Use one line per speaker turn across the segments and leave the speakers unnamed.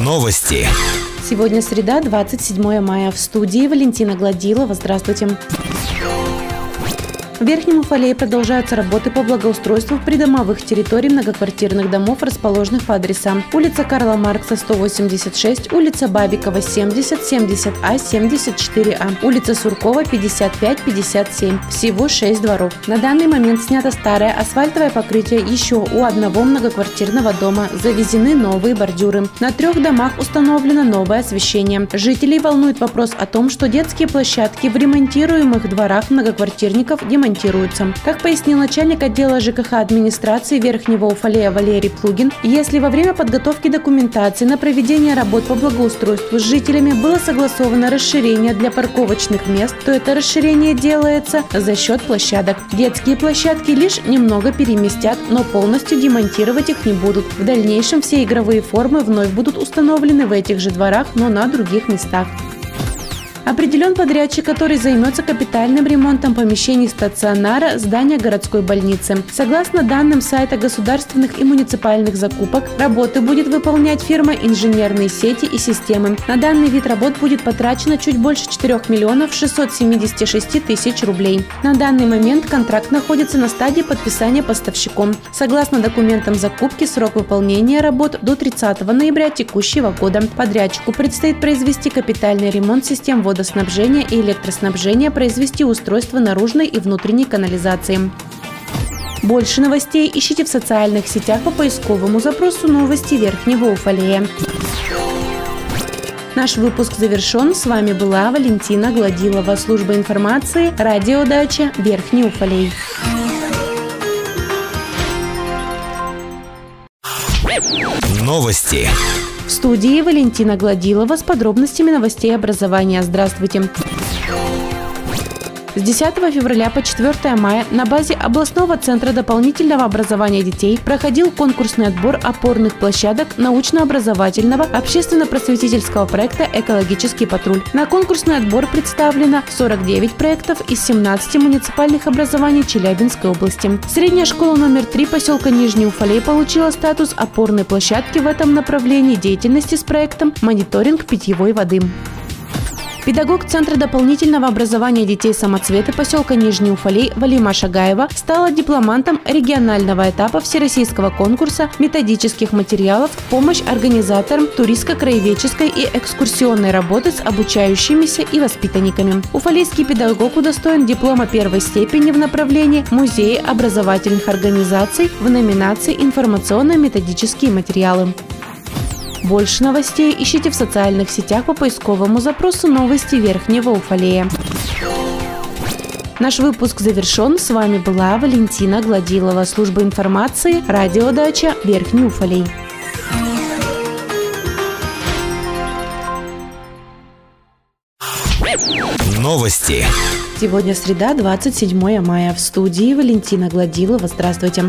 Новости.
Сегодня среда, 27 мая. В студии Валентина Гладилова. Здравствуйте. В Верхнем Уфалее продолжаются работы по благоустройству придомовых территорий многоквартирных домов, расположенных по адресам улица Карла Маркса, 186, улица Бабикова, 70, 70А, 74А, улица Суркова, 55, 57. Всего 6 дворов. На данный момент снято старое асфальтовое покрытие еще у одного многоквартирного дома. Завезены новые бордюры. На трех домах установлено новое освещение. Жителей волнует вопрос о том, что детские площадки в ремонтируемых дворах многоквартирников демонтируются ремонтируются. Как пояснил начальник отдела ЖКХ администрации Верхнего Уфалея Валерий Плугин, если во время подготовки документации на проведение работ по благоустройству с жителями было согласовано расширение для парковочных мест, то это расширение делается за счет площадок. Детские площадки лишь немного переместят, но полностью демонтировать их не будут. В дальнейшем все игровые формы вновь будут установлены в этих же дворах, но на других местах. Определен подрядчик, который займется капитальным ремонтом помещений стационара здания городской больницы. Согласно данным сайта государственных и муниципальных закупок, работы будет выполнять фирма «Инженерные сети и системы». На данный вид работ будет потрачено чуть больше 4 миллионов 676 тысяч рублей. На данный момент контракт находится на стадии подписания поставщиком. Согласно документам закупки, срок выполнения работ до 30 ноября текущего года. Подрядчику предстоит произвести капитальный ремонт систем водоснабжения водоснабжения и электроснабжения произвести устройство наружной и внутренней канализации. Больше новостей ищите в социальных сетях по поисковому запросу «Новости Верхнего Уфалея». Наш выпуск завершен. С вами была Валентина Гладилова, служба информации, радиодача Верхний Уфалей.
Новости.
В студии Валентина Гладилова с подробностями новостей образования. Здравствуйте. С 10 февраля по 4 мая на базе областного центра дополнительного образования детей проходил конкурсный отбор опорных площадок научно-образовательного общественно-просветительского проекта «Экологический патруль». На конкурсный отбор представлено 49 проектов из 17 муниципальных образований Челябинской области. Средняя школа номер 3 поселка Нижний Уфалей получила статус опорной площадки в этом направлении деятельности с проектом «Мониторинг питьевой воды». Педагог Центра дополнительного образования детей самоцвета поселка Нижний Уфалей Валима Шагаева стала дипломантом регионального этапа Всероссийского конкурса методических материалов помощь организаторам туристско-краеведческой и экскурсионной работы с обучающимися и воспитанниками. Уфалейский педагог удостоен диплома первой степени в направлении музеи образовательных организаций в номинации «Информационно-методические материалы». Больше новостей ищите в социальных сетях по поисковому запросу «Новости Верхнего Уфалея». Наш выпуск завершен. С вами была Валентина Гладилова, служба информации, радиодача Верхний Уфалей.
Новости.
Сегодня среда, 27 мая. В студии Валентина Гладилова. Здравствуйте.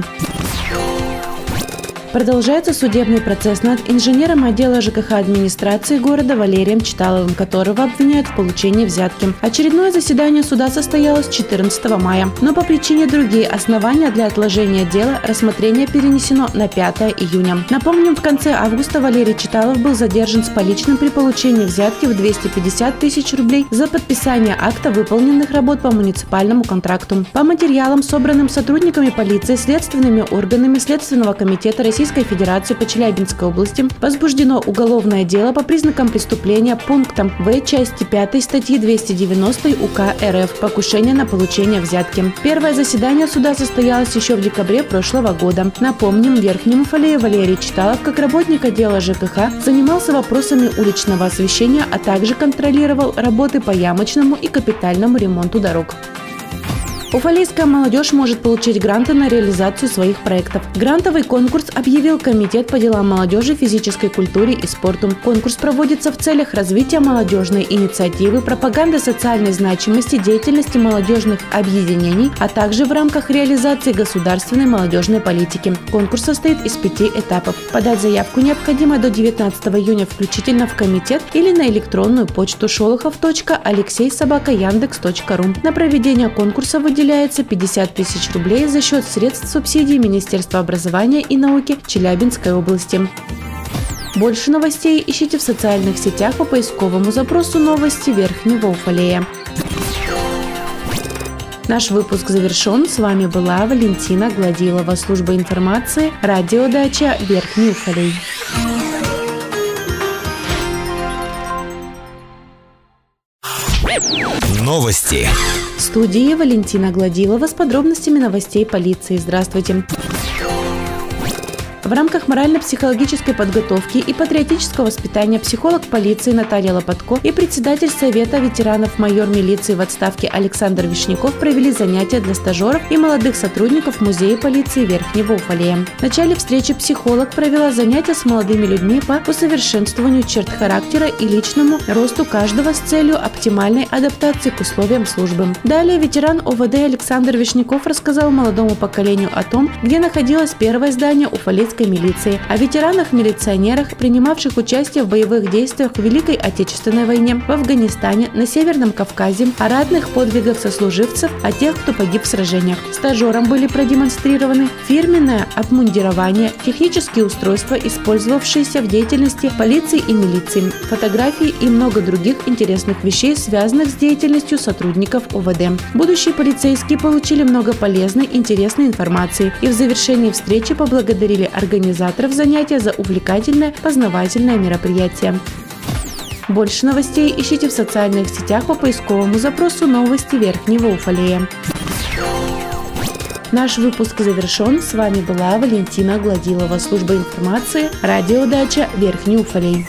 Продолжается судебный процесс над инженером отдела ЖКХ администрации города Валерием Читаловым, которого обвиняют в получении взятки. Очередное заседание суда состоялось 14 мая, но по причине другие основания для отложения дела рассмотрение перенесено на 5 июня. Напомним, в конце августа Валерий Читалов был задержан с поличным при получении взятки в 250 тысяч рублей за подписание акта выполненных работ по муниципальному контракту. По материалам, собранным сотрудниками полиции, следственными органами Следственного комитета Российской Российской Федерации по Челябинской области возбуждено уголовное дело по признакам преступления пунктом В части 5 статьи 290 УК РФ «Покушение на получение взятки». Первое заседание суда состоялось еще в декабре прошлого года. Напомним, Верхнему Фалее Валерий Читалов, как работник отдела ЖКХ, занимался вопросами уличного освещения, а также контролировал работы по ямочному и капитальному ремонту дорог. Уфалейская молодежь может получить гранты на реализацию своих проектов. Грантовый конкурс объявил Комитет по делам молодежи, физической культуре и спорту. Конкурс проводится в целях развития молодежной инициативы, пропаганды социальной значимости деятельности молодежных объединений, а также в рамках реализации государственной молодежной политики. Конкурс состоит из пяти этапов. Подать заявку необходимо до 19 июня включительно в комитет или на электронную почту шолохов.алексейсобакаяндекс.ру. На проведение конкурса выделяется выделяется 50 тысяч рублей за счет средств субсидий Министерства образования и науки Челябинской области. Больше новостей ищите в социальных сетях по поисковому запросу «Новости Верхнего Уфалея». Наш выпуск завершен. С вами была Валентина Гладилова, служба информации, радиодача Верхний Уфалей.
Новости.
В студии Валентина Гладилова с подробностями новостей полиции. Здравствуйте. В рамках морально-психологической подготовки и патриотического воспитания психолог полиции Наталья Лопатко и председатель Совета ветеранов майор милиции в отставке Александр Вишняков провели занятия для стажеров и молодых сотрудников Музея полиции Верхнего Уфалея. В начале встречи психолог провела занятия с молодыми людьми по усовершенствованию черт характера и личному росту каждого с целью оптимальной адаптации к условиям службы. Далее ветеран ОВД Александр Вишняков рассказал молодому поколению о том, где находилось первое здание Уфалейского советской милиции, о ветеранах-милиционерах, принимавших участие в боевых действиях в Великой Отечественной войне, в Афганистане, на Северном Кавказе, о ратных подвигах сослуживцев, о тех, кто погиб в сражениях. Стажерам были продемонстрированы фирменное обмундирование, технические устройства, использовавшиеся в деятельности полиции и милиции, фотографии и много других интересных вещей, связанных с деятельностью сотрудников ОВД. Будущие полицейские получили много полезной, интересной информации и в завершении встречи поблагодарили организаторов занятия за увлекательное познавательное мероприятие. Больше новостей ищите в социальных сетях по поисковому запросу «Новости Верхнего Уфалея». Наш выпуск завершен. С вами была Валентина Гладилова, служба информации, радиодача Верхний Уфалей.